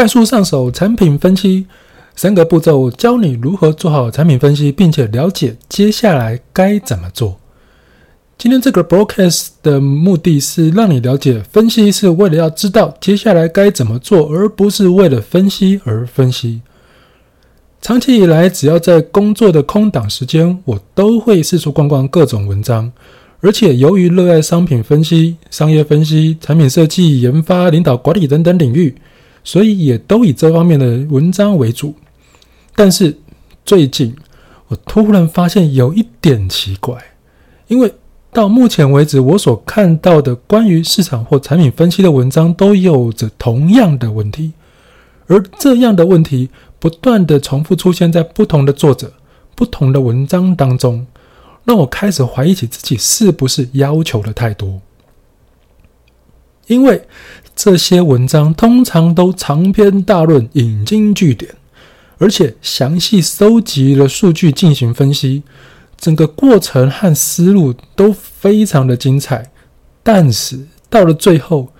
快速上手产品分析，三个步骤教你如何做好产品分析，并且了解接下来该怎么做。今天这个 broadcast 的目的是让你了解，分析是为了要知道接下来该怎么做，而不是为了分析而分析。长期以来，只要在工作的空档时间，我都会四处逛逛各种文章。而且，由于热爱商品分析、商业分析、产品设计、研发、领导管理等等领域，所以也都以这方面的文章为主。但是最近，我突然发现有一点奇怪，因为到目前为止，我所看到的关于市场或产品分析的文章，都有着同样的问题，而这样的问题不断地重复出现在不同的作者、不同的文章当中。让我开始怀疑起自己是不是要求的太多，因为这些文章通常都长篇大论、引经据典，而且详细收集了数据进行分析，整个过程和思路都非常的精彩，但是到了最后，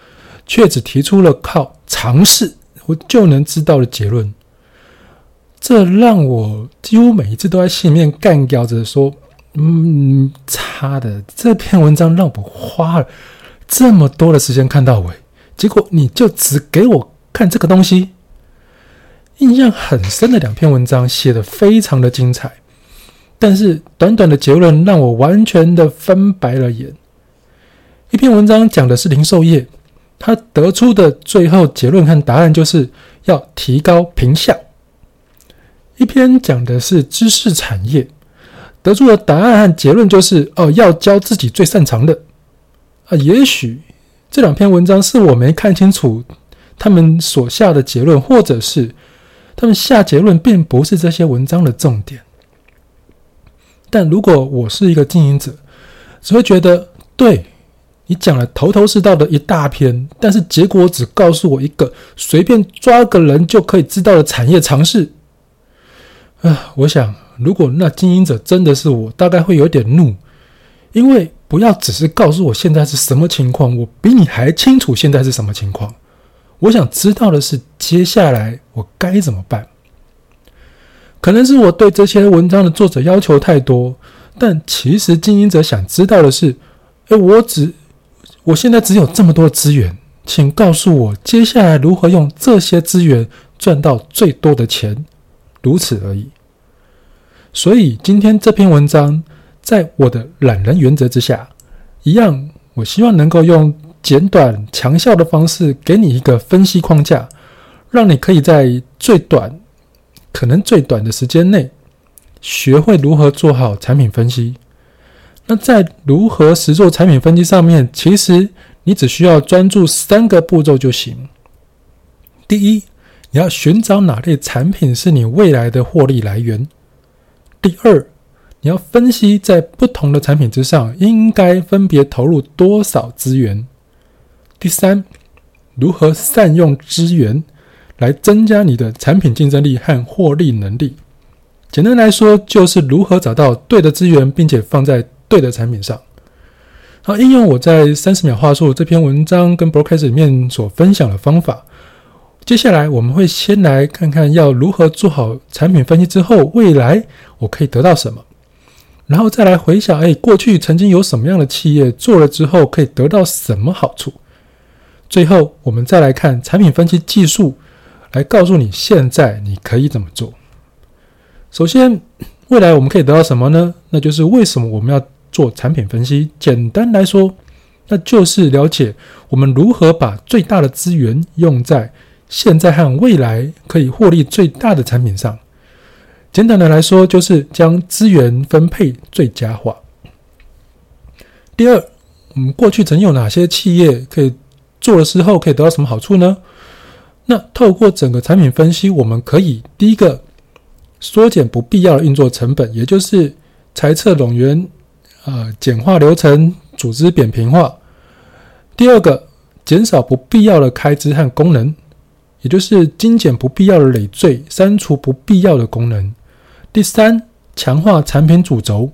却只提出了靠尝试我就能知道的结论，这让我几乎每一次都在心里面干掉着说。嗯，差的这篇文章让我花了这么多的时间看到尾，结果你就只给我看这个东西。印象很深的两篇文章写得非常的精彩，但是短短的结论让我完全的翻白了眼。一篇文章讲的是零售业，他得出的最后结论和答案就是要提高品项；一篇讲的是知识产业。得出的答案和结论就是：哦，要教自己最擅长的。啊，也许这两篇文章是我没看清楚他们所下的结论，或者是他们下结论并不是这些文章的重点。但如果我是一个经营者，只会觉得，对，你讲了头头是道的一大篇，但是结果只告诉我一个随便抓个人就可以知道的产业常识。啊，我想。如果那经营者真的是我，大概会有点怒，因为不要只是告诉我现在是什么情况，我比你还清楚现在是什么情况。我想知道的是接下来我该怎么办。可能是我对这些文章的作者要求太多，但其实经营者想知道的是：诶，我只我现在只有这么多资源，请告诉我接下来如何用这些资源赚到最多的钱，如此而已。所以今天这篇文章，在我的懒人原则之下，一样，我希望能够用简短强效的方式，给你一个分析框架，让你可以在最短，可能最短的时间内，学会如何做好产品分析。那在如何实做产品分析上面，其实你只需要专注三个步骤就行。第一，你要寻找哪类产品是你未来的获利来源。第二，你要分析在不同的产品之上应该分别投入多少资源。第三，如何善用资源来增加你的产品竞争力和获利能力。简单来说，就是如何找到对的资源，并且放在对的产品上。好，应用我在三十秒话术这篇文章跟 broadcast 里面所分享的方法。接下来我们会先来看看要如何做好产品分析之后，未来我可以得到什么，然后再来回想，哎，过去曾经有什么样的企业做了之后可以得到什么好处。最后我们再来看产品分析技术，来告诉你现在你可以怎么做。首先，未来我们可以得到什么呢？那就是为什么我们要做产品分析。简单来说，那就是了解我们如何把最大的资源用在。现在和未来可以获利最大的产品上，简单的来说，就是将资源分配最佳化。第二，我们过去曾有哪些企业可以做了之后可以得到什么好处呢？那透过整个产品分析，我们可以第一个缩减不必要的运作成本，也就是裁撤冗员，啊，简化流程，组织扁平化。第二个，减少不必要的开支和功能。也就是精简不必要的累赘，删除不必要的功能。第三，强化产品主轴，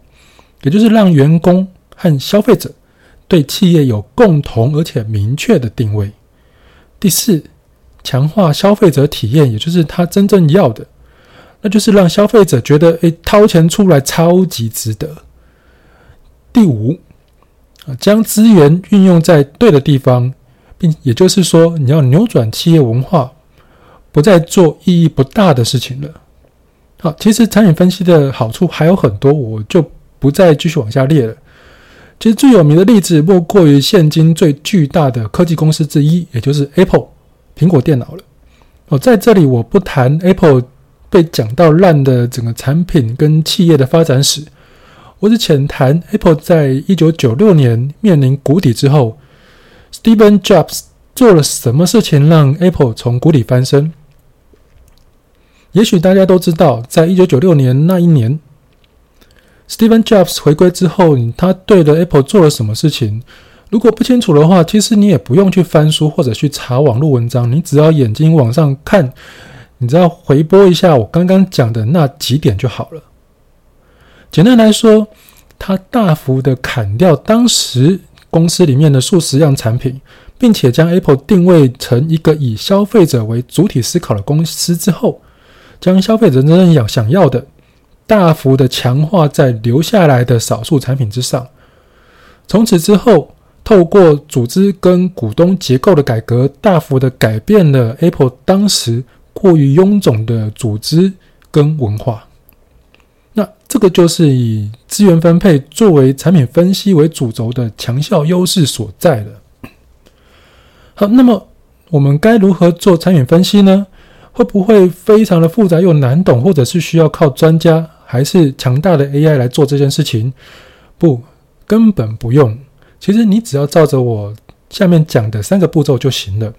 也就是让员工和消费者对企业有共同而且明确的定位。第四，强化消费者体验，也就是他真正要的，那就是让消费者觉得，诶，掏钱出来超级值得。第五，啊，将资源运用在对的地方，并也就是说，你要扭转企业文化，不再做意义不大的事情了。好，其实产品分析的好处还有很多，我就不再继续往下列了。其实最有名的例子莫过于现今最巨大的科技公司之一，也就是 Apple 苹果电脑了。哦，在这里我不谈 Apple 被讲到烂的整个产品跟企业的发展史，我只浅谈 Apple 在一九九六年面临谷底之后，Steven Jobs 做了什么事情让 Apple 从谷底翻身。也许大家都知道，在一九九六年那一年，Steven Jobs 回归之后，他对的 Apple 做了什么事情？如果不清楚的话，其实你也不用去翻书或者去查网络文章，你只要眼睛往上看，你只要回播一下我刚刚讲的那几点就好了。简单来说，他大幅的砍掉当时公司里面的数十样产品，并且将 Apple 定位成一个以消费者为主体思考的公司之后。将消费者真正要想要的，大幅的强化在留下来的少数产品之上。从此之后，透过组织跟股东结构的改革，大幅的改变了 Apple 当时过于臃肿的组织跟文化。那这个就是以资源分配作为产品分析为主轴的强效优势所在了。好，那么我们该如何做产品分析呢？会不会非常的复杂又难懂，或者是需要靠专家，还是强大的 AI 来做这件事情？不，根本不用。其实你只要照着我下面讲的三个步骤就行了。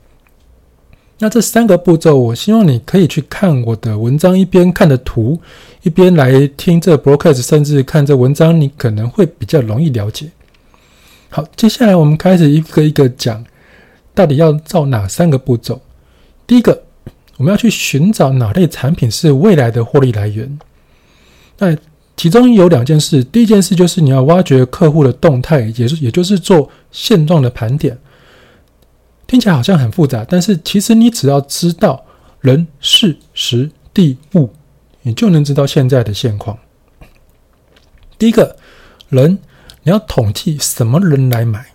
那这三个步骤，我希望你可以去看我的文章，一边看的图，一边来听这 broadcast，甚至看这文章，你可能会比较容易了解。好，接下来我们开始一个一个讲，到底要照哪三个步骤？第一个。我们要去寻找哪类产品是未来的获利来源。那其中有两件事，第一件事就是你要挖掘客户的动态，也是也就是做现状的盘点。听起来好像很复杂，但是其实你只要知道人、事、时、地、物，你就能知道现在的现况。第一个人，你要统计什么人来买。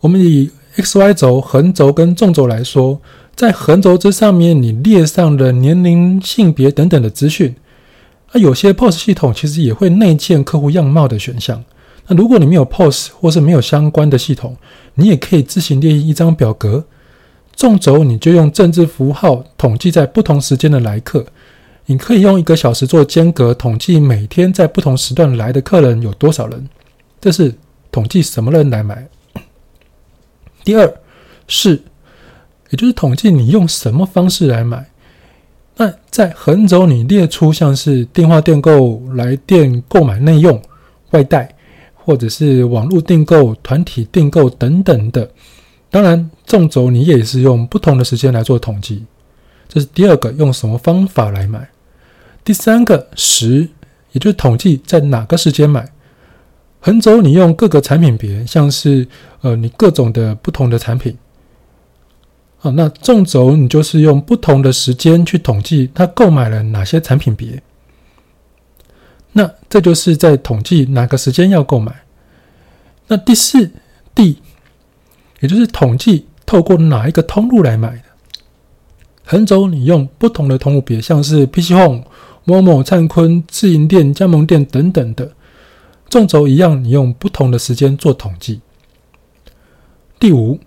我们以 X、Y 轴、横轴跟纵轴来说。在横轴之上面，你列上了年龄、性别等等的资讯。那有些 POS 系统其实也会内建客户样貌的选项。那如果你没有 POS 或是没有相关的系统，你也可以自行列一张表格。纵轴你就用政治符号统计在不同时间的来客。你可以用一个小时做间隔，统计每天在不同时段来的客人有多少人。这是统计什么人来买。第二是。也就是统计你用什么方式来买。那在横轴你列出像是电话订购、来电购买内用、外带，或者是网络订购、团体订购等等的。当然，纵轴你也是用不同的时间来做统计。这是第二个，用什么方法来买。第三个时，也就是统计在哪个时间买。横轴你用各个产品别，像是呃你各种的不同的产品。好，那纵轴你就是用不同的时间去统计他购买了哪些产品别，那这就是在统计哪个时间要购买。那第四 D，也就是统计透过哪一个通路来买的。横轴你用不同的通路别，像是 PC Home、Momo、灿坤、自营店、加盟店等等的。纵轴一样，你用不同的时间做统计。第五，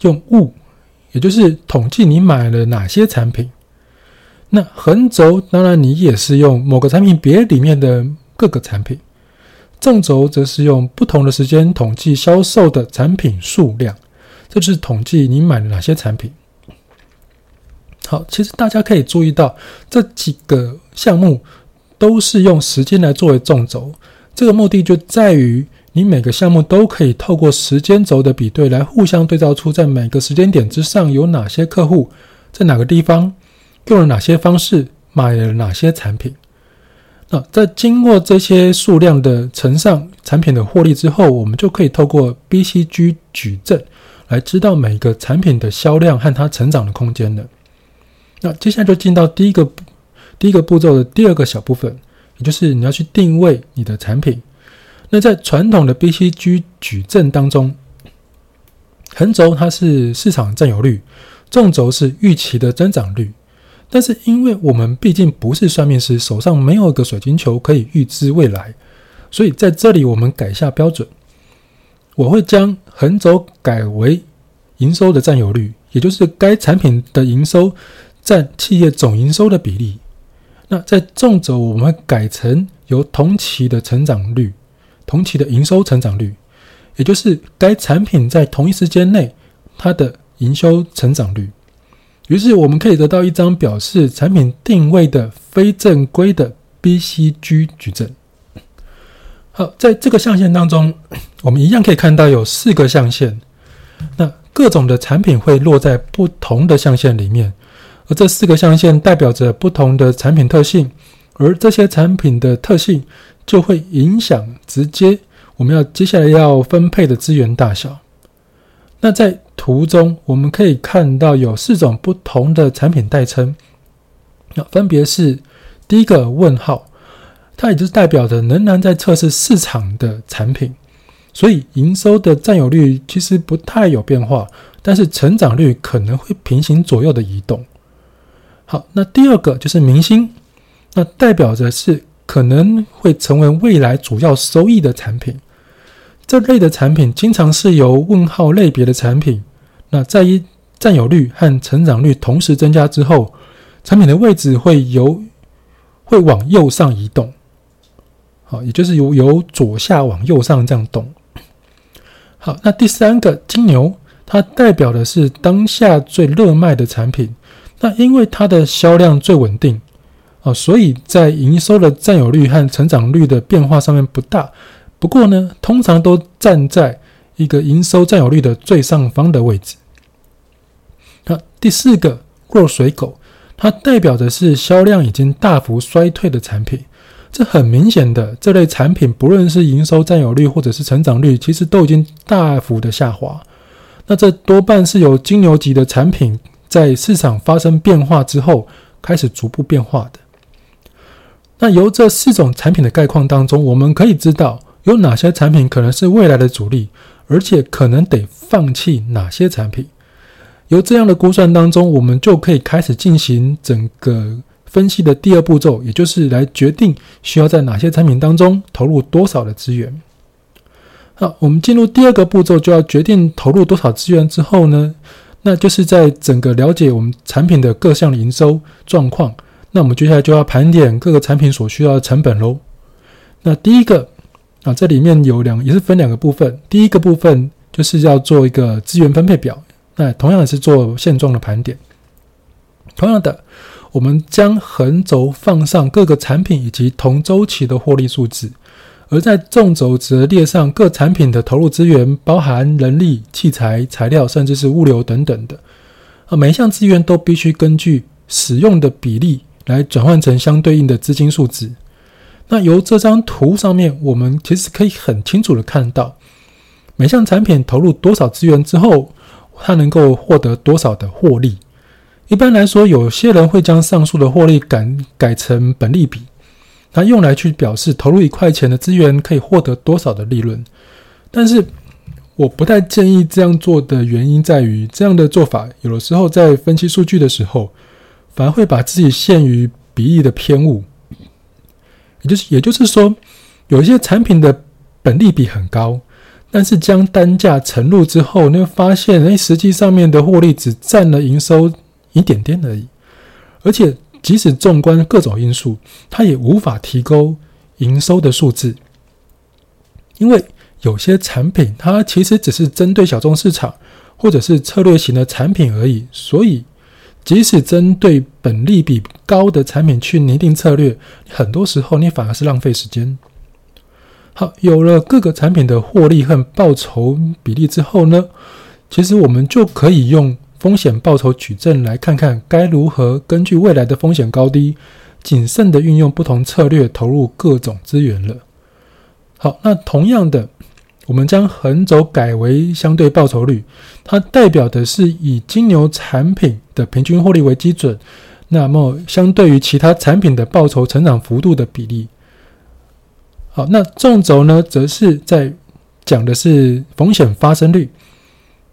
用物。也就是统计你买了哪些产品，那横轴当然你也是用某个产品别里面的各个产品，纵轴则是用不同的时间统计销售的产品数量，这就是统计你买了哪些产品。好，其实大家可以注意到这几个项目都是用时间来作为纵轴，这个目的就在于。你每个项目都可以透过时间轴的比对来互相对照出，在每个时间点之上有哪些客户，在哪个地方用了哪些方式买了哪些产品。那在经过这些数量的乘上产品的获利之后，我们就可以透过 BCG 矩阵来知道每个产品的销量和它成长的空间了。那接下来就进到第一个第一个步骤的第二个小部分，也就是你要去定位你的产品。那在传统的 BCG 矩阵当中，横轴它是市场占有率，纵轴是预期的增长率。但是因为我们毕竟不是算命师，手上没有一个水晶球可以预知未来，所以在这里我们改下标准，我会将横轴改为营收的占有率，也就是该产品的营收占企业总营收的比例。那在纵轴我们改成由同期的成长率。同期的营收成长率，也就是该产品在同一时间内它的营收成长率。于是我们可以得到一张表示产品定位的非正规的 BCG 矩阵。好，在这个象限当中，我们一样可以看到有四个象限。那各种的产品会落在不同的象限里面，而这四个象限代表着不同的产品特性，而这些产品的特性。就会影响直接我们要接下来要分配的资源大小。那在图中我们可以看到有四种不同的产品代称，那分别是第一个问号，它也就是代表着仍然在测试市场的产品，所以营收的占有率其实不太有变化，但是成长率可能会平行左右的移动。好，那第二个就是明星，那代表着是。可能会成为未来主要收益的产品，这类的产品经常是由问号类别的产品。那在一占有率和成长率同时增加之后，产品的位置会由会往右上移动，好，也就是由由左下往右上这样动。好，那第三个金牛，它代表的是当下最热卖的产品，那因为它的销量最稳定。啊，所以在营收的占有率和成长率的变化上面不大，不过呢，通常都站在一个营收占有率的最上方的位置。那第四个弱水狗，它代表的是销量已经大幅衰退的产品。这很明显的，这类产品不论是营收占有率或者是成长率，其实都已经大幅的下滑。那这多半是由金牛级的产品在市场发生变化之后开始逐步变化的。那由这四种产品的概况当中，我们可以知道有哪些产品可能是未来的主力，而且可能得放弃哪些产品。由这样的估算当中，我们就可以开始进行整个分析的第二步骤，也就是来决定需要在哪些产品当中投入多少的资源。好，我们进入第二个步骤，就要决定投入多少资源之后呢，那就是在整个了解我们产品的各项营收状况。那我们接下来就要盘点各个产品所需要的成本喽。那第一个啊，这里面有两，也是分两个部分。第一个部分就是要做一个资源分配表，那同样也是做现状的盘点。同样的，我们将横轴放上各个产品以及同周期的获利数字，而在纵轴则列上各产品的投入资源，包含人力、器材、材料，甚至是物流等等的。啊，每一项资源都必须根据使用的比例。来转换成相对应的资金数值。那由这张图上面，我们其实可以很清楚的看到，每项产品投入多少资源之后，它能够获得多少的获利。一般来说，有些人会将上述的获利改改成本利比，它用来去表示投入一块钱的资源可以获得多少的利润。但是，我不太建议这样做的原因在于，这样的做法有的时候在分析数据的时候。反而会把自己陷于比例的偏误，也就是也就是说，有一些产品的本利比很高，但是将单价乘入之后，你会发现，哎，实际上面的获利只占了营收一点点而已，而且即使纵观各种因素，它也无法提高营收的数字，因为有些产品它其实只是针对小众市场或者是策略型的产品而已，所以。即使针对本利比高的产品去拟定策略，很多时候你反而是浪费时间。好，有了各个产品的获利和报酬比例之后呢，其实我们就可以用风险报酬矩阵来看看该如何根据未来的风险高低，谨慎的运用不同策略投入各种资源了。好，那同样的，我们将横轴改为相对报酬率，它代表的是以金牛产品的平均获利为基准，那么相对于其他产品的报酬成长幅度的比例。好，那纵轴呢，则是在讲的是风险发生率，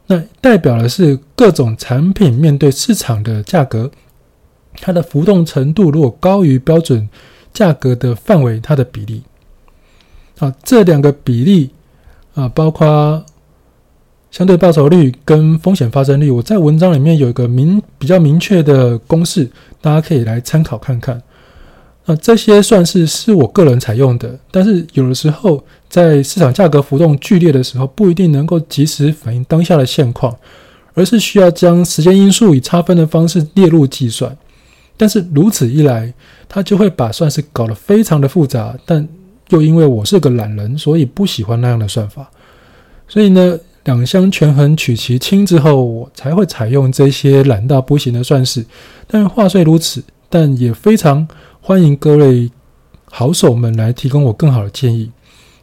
那代表的是各种产品面对市场的价格，它的浮动程度如果高于标准价格的范围，它的比例。啊，这两个比例。啊，包括相对报酬率跟风险发生率，我在文章里面有一个明比较明确的公式，大家可以来参考看看。那这些算是是我个人采用的，但是有的时候在市场价格浮动剧烈的时候，不一定能够及时反映当下的现况，而是需要将时间因素以差分的方式列入计算。但是如此一来，它就会把算式搞得非常的复杂，但。就因为我是个懒人，所以不喜欢那样的算法。所以呢，两相权衡取其轻之后，我才会采用这些懒到不行的算式。但话虽如此，但也非常欢迎各位好手们来提供我更好的建议。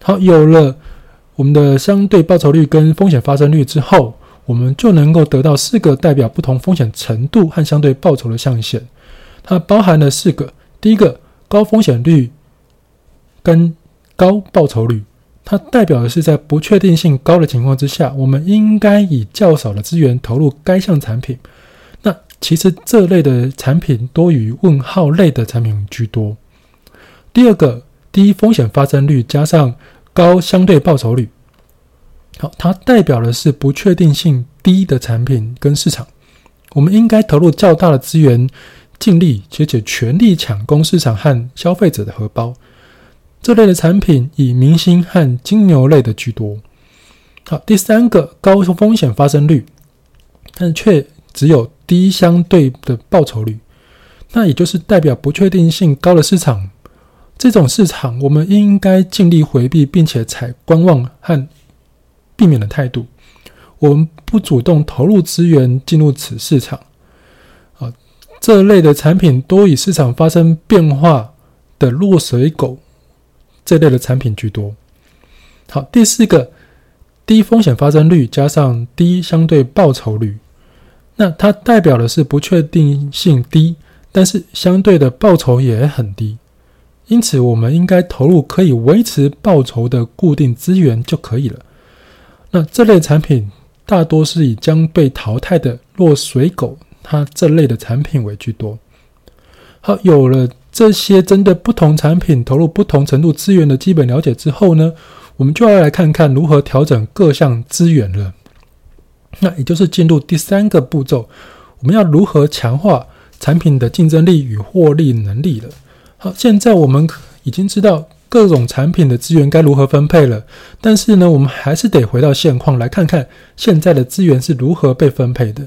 好，有了我们的相对报酬率跟风险发生率之后，我们就能够得到四个代表不同风险程度和相对报酬的象限。它包含了四个：第一个，高风险率。跟高报酬率，它代表的是在不确定性高的情况之下，我们应该以较少的资源投入该项产品。那其实这类的产品多于问号类的产品居多。第二个，低风险发生率加上高相对报酬率，好，它代表的是不确定性低的产品跟市场，我们应该投入较大的资源，尽力且且全力抢攻市场和消费者的荷包。这类的产品以明星和金牛类的居多。好，第三个高风险发生率，但却只有低相对的报酬率，那也就是代表不确定性高的市场。这种市场，我们应该尽力回避，并且采观望和避免的态度。我们不主动投入资源进入此市场。啊，这类的产品多以市场发生变化的落水狗。这类的产品居多。好，第四个，低风险发生率加上低相对报酬率，那它代表的是不确定性低，但是相对的报酬也很低。因此，我们应该投入可以维持报酬的固定资源就可以了。那这类产品大多是以将被淘汰的落水狗，它这类的产品为居多。好，有了。这些针对不同产品投入不同程度资源的基本了解之后呢，我们就要来看看如何调整各项资源了。那也就是进入第三个步骤，我们要如何强化产品的竞争力与获利能力了。好，现在我们已经知道各种产品的资源该如何分配了，但是呢，我们还是得回到现况来看看现在的资源是如何被分配的。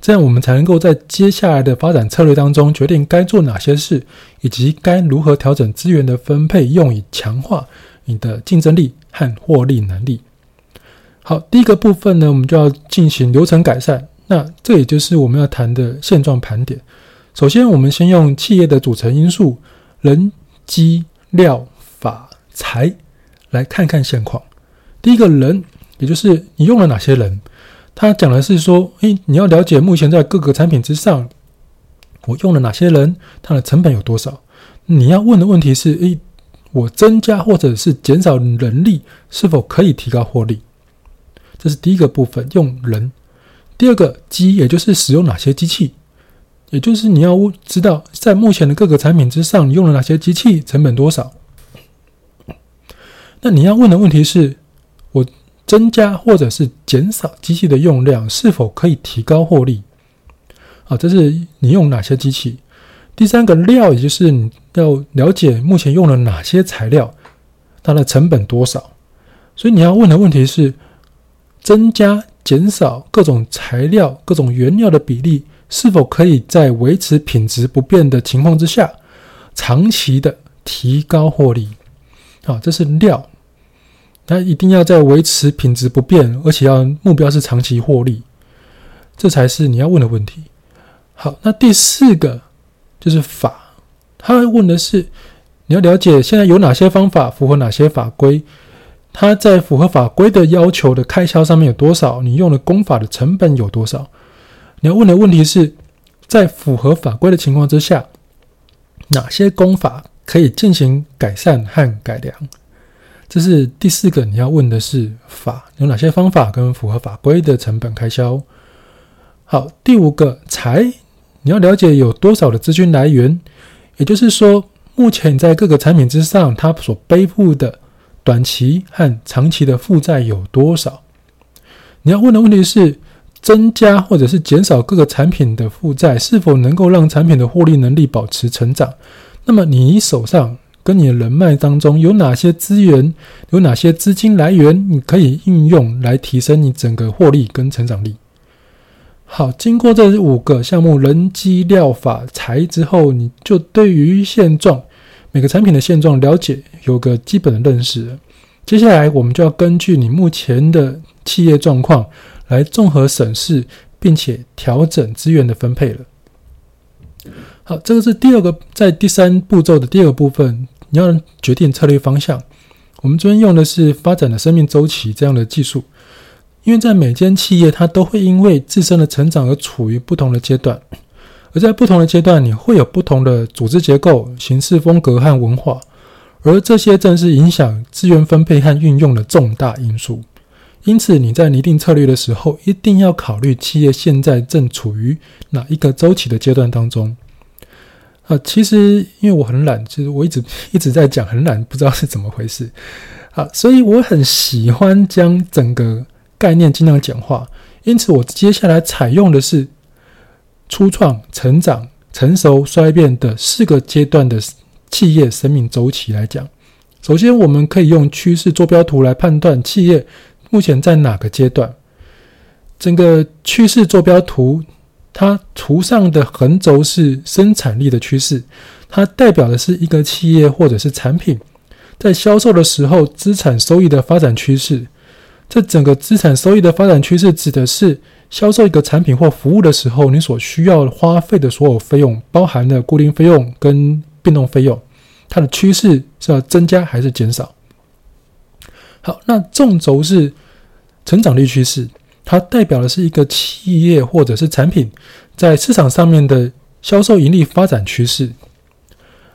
这样，我们才能够在接下来的发展策略当中决定该做哪些事，以及该如何调整资源的分配，用以强化你的竞争力和获利能力。好，第一个部分呢，我们就要进行流程改善。那这也就是我们要谈的现状盘点。首先，我们先用企业的组成因素人、机、料、法、财来看看现况。第一个人，也就是你用了哪些人。他讲的是说，诶，你要了解目前在各个产品之上，我用了哪些人，它的成本有多少？你要问的问题是，诶，我增加或者是减少人力，是否可以提高获利？这是第一个部分，用人。第二个机，也就是使用哪些机器，也就是你要知道，在目前的各个产品之上，你用了哪些机器，成本多少？那你要问的问题是，我。增加或者是减少机器的用量，是否可以提高获利？啊，这是你用哪些机器？第三个料，也就是你要了解目前用了哪些材料，它的成本多少？所以你要问的问题是：增加、减少各种材料、各种原料的比例，是否可以在维持品质不变的情况之下，长期的提高获利？啊，这是料。那一定要在维持品质不变，而且要目标是长期获利，这才是你要问的问题。好，那第四个就是法，他问的是你要了解现在有哪些方法符合哪些法规，它在符合法规的要求的开销上面有多少？你用的工法的成本有多少？你要问的问题是，在符合法规的情况之下，哪些工法可以进行改善和改良？这是第四个你要问的是法有哪些方法跟符合法规的成本开销？好，第五个财，你要了解有多少的资金来源，也就是说，目前在各个产品之上，它所背负的。短期和长期的负债有多少？你要问的问题是：增加或者是减少各个产品的负债，是否能够让产品的获利能力保持成长？那么你手上跟你的人脉当中有哪些资源，有哪些资金来源，你可以运用来提升你整个获利跟成长力？好，经过这五个项目人机料法财之后，你就对于现状。每个产品的现状了解，有个基本的认识。接下来，我们就要根据你目前的企业状况来综合审视，并且调整资源的分配了。好，这个是第二个，在第三步骤的第二个部分，你要决定策略方向。我们这边用的是发展的生命周期这样的技术，因为在每间企业，它都会因为自身的成长而处于不同的阶段。而在不同的阶段，你会有不同的组织结构、形式风格和文化，而这些正是影响资源分配和运用的重大因素。因此，你在拟定策略的时候，一定要考虑企业现在正处于哪一个周期的阶段当中。啊，其实因为我很懒，其实我一直一直在讲很懒，不知道是怎么回事。啊，所以我很喜欢将整个概念尽量简化。因此，我接下来采用的是。初创、成长、成熟、衰变的四个阶段的企业生命周期来讲，首先我们可以用趋势坐标图来判断企业目前在哪个阶段。整个趋势坐标图，它图上的横轴是生产力的趋势，它代表的是一个企业或者是产品在销售的时候资产收益的发展趋势。这整个资产收益的发展趋势指的是。销售一个产品或服务的时候，你所需要花费的所有费用，包含了固定费用跟变动费用，它的趋势是要增加还是减少？好，那纵轴是成长率趋势，它代表的是一个企业或者是产品在市场上面的销售盈利发展趋势。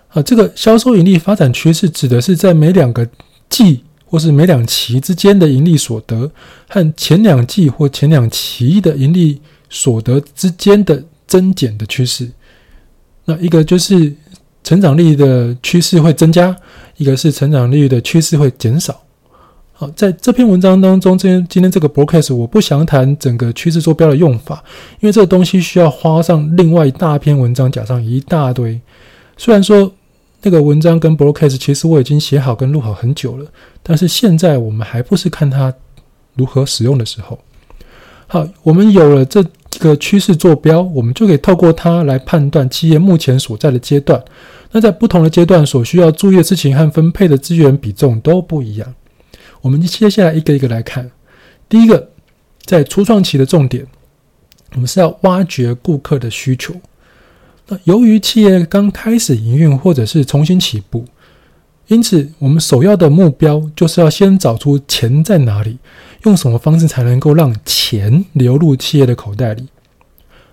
啊，这个销售盈利发展趋势指的是在每两个季。或是每两期之间的盈利所得和前两季或前两期的盈利所得之间的增减的趋势，那一个就是成长率的趋势会增加，一个是成长率的趋势会减少。好，在这篇文章当中，今天今天这个 broadcast 我不想谈整个趋势坐标的用法，因为这个东西需要花上另外一大篇文章讲上一大堆。虽然说。那个文章跟 broadcast 其实我已经写好跟录好很久了，但是现在我们还不是看它如何使用的时候。好，我们有了这个趋势坐标，我们就可以透过它来判断企业目前所在的阶段。那在不同的阶段所需要注意的事情和分配的资源比重都不一样。我们接下来一个一个来看。第一个，在初创期的重点，我们是要挖掘顾客的需求。那由于企业刚开始营运或者是重新起步，因此我们首要的目标就是要先找出钱在哪里，用什么方式才能够让钱流入企业的口袋里。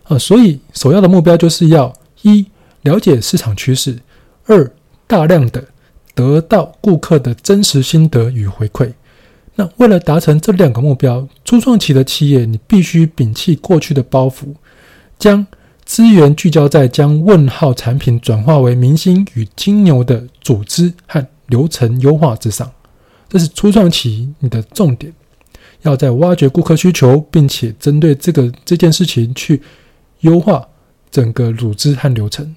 啊，所以首要的目标就是要一了解市场趋势，二大量的得到顾客的真实心得与回馈。那为了达成这两个目标，初创期的企业你必须摒弃过去的包袱，将资源聚焦在将问号产品转化为明星与金牛的组织和流程优化之上，这是初创期你的重点，要在挖掘顾客需求，并且针对这个这件事情去优化整个组织和流程。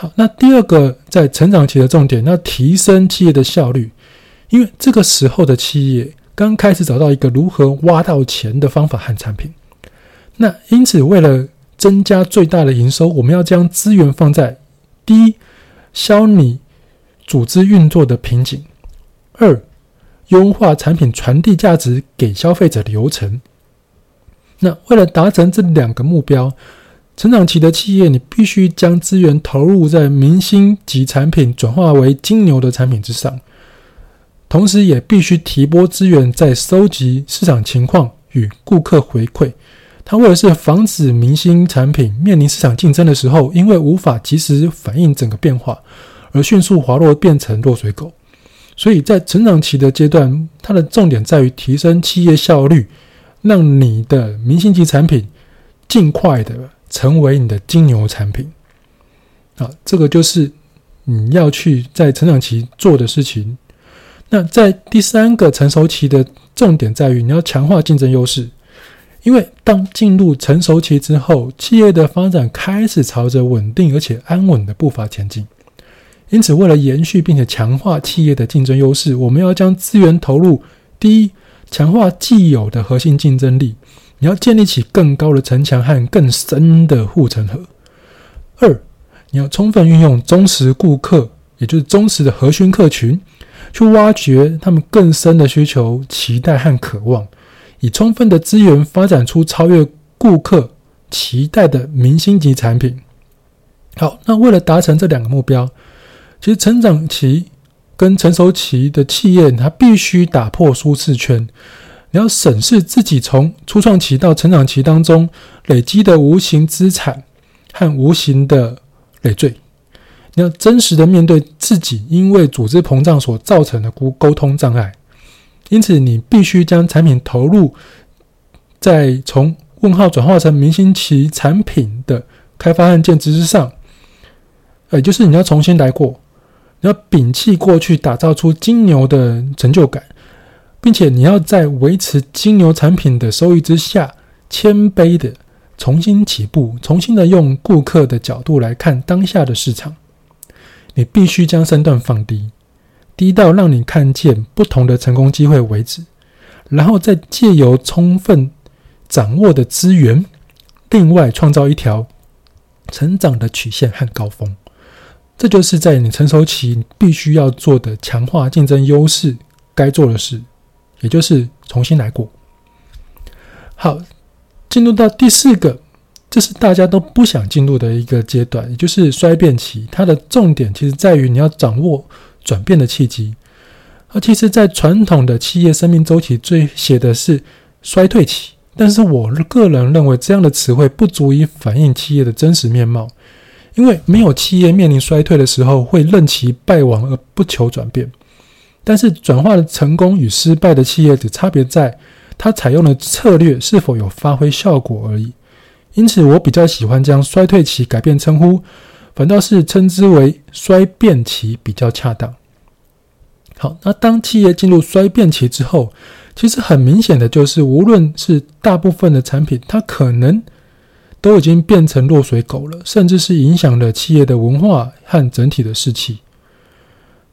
好，那第二个在成长期的重点，要提升企业的效率，因为这个时候的企业刚开始找到一个如何挖到钱的方法和产品，那因此为了增加最大的营收，我们要将资源放在第一，消弭组织运作的瓶颈；二，优化产品传递价值给消费者的流程。那为了达成这两个目标，成长期的企业，你必须将资源投入在明星级产品转化为金牛的产品之上。同时也必须提拨资源，在收集市场情况与顾客回馈。它为的是防止明星产品面临市场竞争的时候，因为无法及时反应整个变化，而迅速滑落变成落水狗。所以在成长期的阶段，它的重点在于提升企业效率，让你的明星级产品尽快的成为你的金牛产品。啊，这个就是你要去在成长期做的事情。那在第三个成熟期的重点在于，你要强化竞争优势，因为当进入成熟期之后，企业的发展开始朝着稳定而且安稳的步伐前进。因此，为了延续并且强化企业的竞争优势，我们要将资源投入：第一，强化既有的核心竞争力，你要建立起更高的城墙和更深的护城河；二，你要充分运用忠实顾客，也就是忠实的核心客群。去挖掘他们更深的需求、期待和渴望，以充分的资源发展出超越顾客期待的明星级产品。好，那为了达成这两个目标，其实成长期跟成熟期的企业，它必须打破舒适圈。你要审视自己从初创期到成长期当中累积的无形资产和无形的累赘。你要真实的面对自己因为组织膨胀所造成的沟沟通障碍，因此你必须将产品投入在从问号转化成明星级产品的开发案件之上，也就是你要重新来过，你要摒弃过去，打造出金牛的成就感，并且你要在维持金牛产品的收益之下，谦卑的重新起步，重新的用顾客的角度来看当下的市场。你必须将身段放低，低到让你看见不同的成功机会为止，然后再借由充分掌握的资源，另外创造一条成长的曲线和高峰。这就是在你成熟期必须要做的强化竞争优势该做的事，也就是重新来过。好，进入到第四个。这是大家都不想进入的一个阶段，也就是衰变期。它的重点其实在于你要掌握转变的契机。而其实，在传统的企业生命周期最写的是衰退期，但是我个人认为这样的词汇不足以反映企业的真实面貌，因为没有企业面临衰退的时候会任其败亡而不求转变。但是转化的成功与失败的企业只差别在它采用的策略是否有发挥效果而已。因此，我比较喜欢将衰退期改变称呼，反倒是称之为衰变期比较恰当。好，那当企业进入衰变期之后，其实很明显的就是，无论是大部分的产品，它可能都已经变成落水狗了，甚至是影响了企业的文化和整体的士气。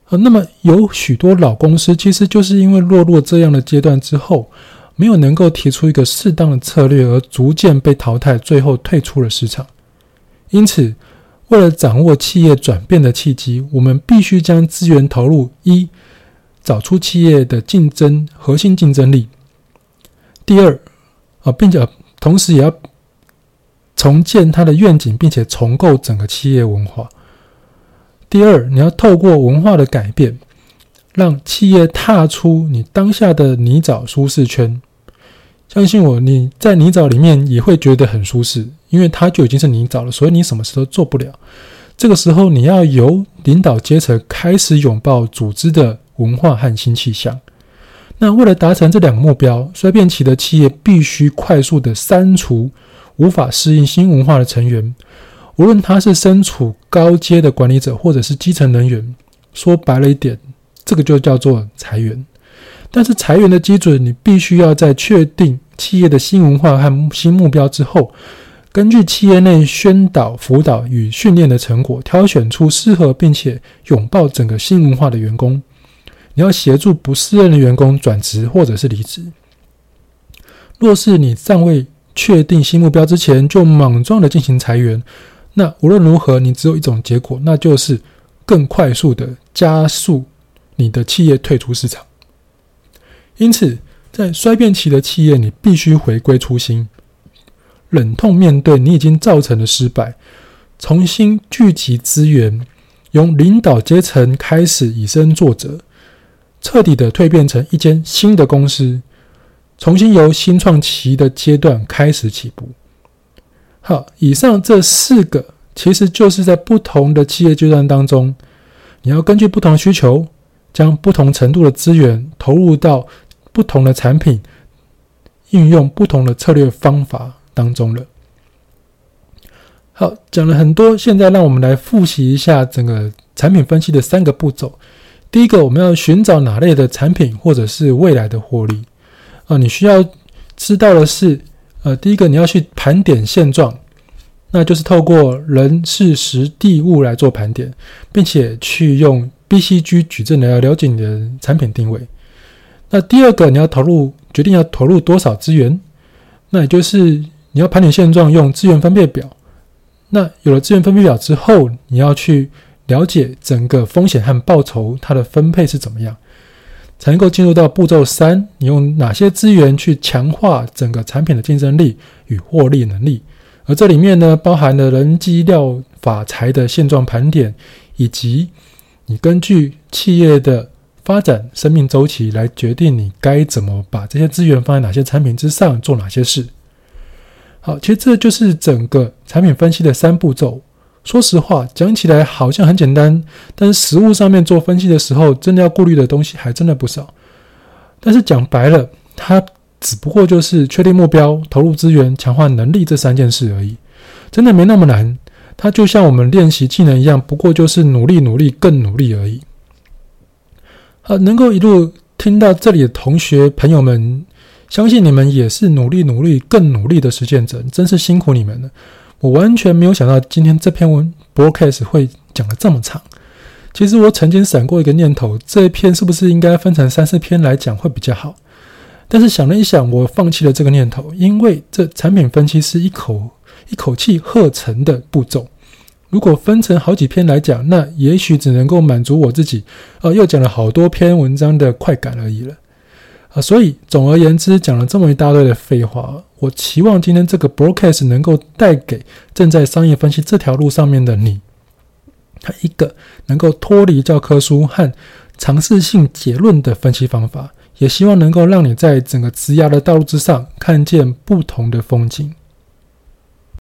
呃，那么有许多老公司，其实就是因为落入这样的阶段之后。没有能够提出一个适当的策略，而逐渐被淘汰，最后退出了市场。因此，为了掌握企业转变的契机，我们必须将资源投入：一、找出企业的竞争核心竞争力；第二，啊，并且同时也要重建它的愿景，并且重构整个企业文化。第二，你要透过文化的改变。让企业踏出你当下的泥沼舒适圈，相信我，你在泥沼里面也会觉得很舒适，因为它就已经是泥沼了，所以你什么事都做不了。这个时候，你要由领导阶层开始拥抱组织的文化和新气象。那为了达成这两个目标，衰变期的企业必须快速地删除无法适应新文化的成员，无论他是身处高阶的管理者，或者是基层人员。说白了一点。这个就叫做裁员，但是裁员的基准，你必须要在确定企业的新文化和新目标之后，根据企业内宣导、辅导与训练的成果，挑选出适合并且拥抱整个新文化的员工。你要协助不适任的员工转职或者是离职。若是你尚未确定新目标之前就莽撞的进行裁员，那无论如何，你只有一种结果，那就是更快速的加速。你的企业退出市场，因此在衰变期的企业，你必须回归初心，忍痛面对你已经造成的失败，重新聚集资源，由领导阶层开始以身作则，彻底的蜕变成一间新的公司，重新由新创期的阶段开始起步。好，以上这四个其实就是在不同的企业阶段当中，你要根据不同的需求，将不同程度的资源投入到不同的产品，运用不同的策略方法当中了。好，讲了很多，现在让我们来复习一下整个产品分析的三个步骤。第一个，我们要寻找哪类的产品或者是未来的获利啊？你需要知道的是，呃，第一个你要去盘点现状，那就是透过人事时地物来做盘点，并且去用 BCG 矩阵来了解你的产品定位。那第二个，你要投入，决定要投入多少资源，那也就是你要盘点现状，用资源分配表。那有了资源分配表之后，你要去了解整个风险和报酬它的分配是怎么样，才能够进入到步骤三，你用哪些资源去强化整个产品的竞争力与获利能力？而这里面呢，包含了人机料法财的现状盘点，以及你根据企业的发展生命周期来决定你该怎么把这些资源放在哪些产品之上，做哪些事。好，其实这就是整个产品分析的三步骤。说实话，讲起来好像很简单，但是实物上面做分析的时候，真的要顾虑的东西还真的不少。但是讲白了，它只不过就是确定目标、投入资源、强化能力这三件事而已，真的没那么难。它就像我们练习技能一样，不过就是努力、努力、更努力而已。好，能够一路听到这里的同学朋友们。相信你们也是努力、努力、更努力的实践者，真是辛苦你们了。我完全没有想到今天这篇文 broadcast 会讲的这么长。其实我曾经闪过一个念头，这一篇是不是应该分成三四篇来讲会比较好？但是想了一想，我放弃了这个念头，因为这产品分析是一口一口气合成的步骤。如果分成好几篇来讲，那也许只能够满足我自己，呃，又讲了好多篇文章的快感而已了。啊，所以总而言之，讲了这么一大堆的废话，我期望今天这个 broadcast 能够带给正在商业分析这条路上面的你，他一个能够脱离教科书和尝试性结论的分析方法，也希望能够让你在整个职涯的道路之上看见不同的风景。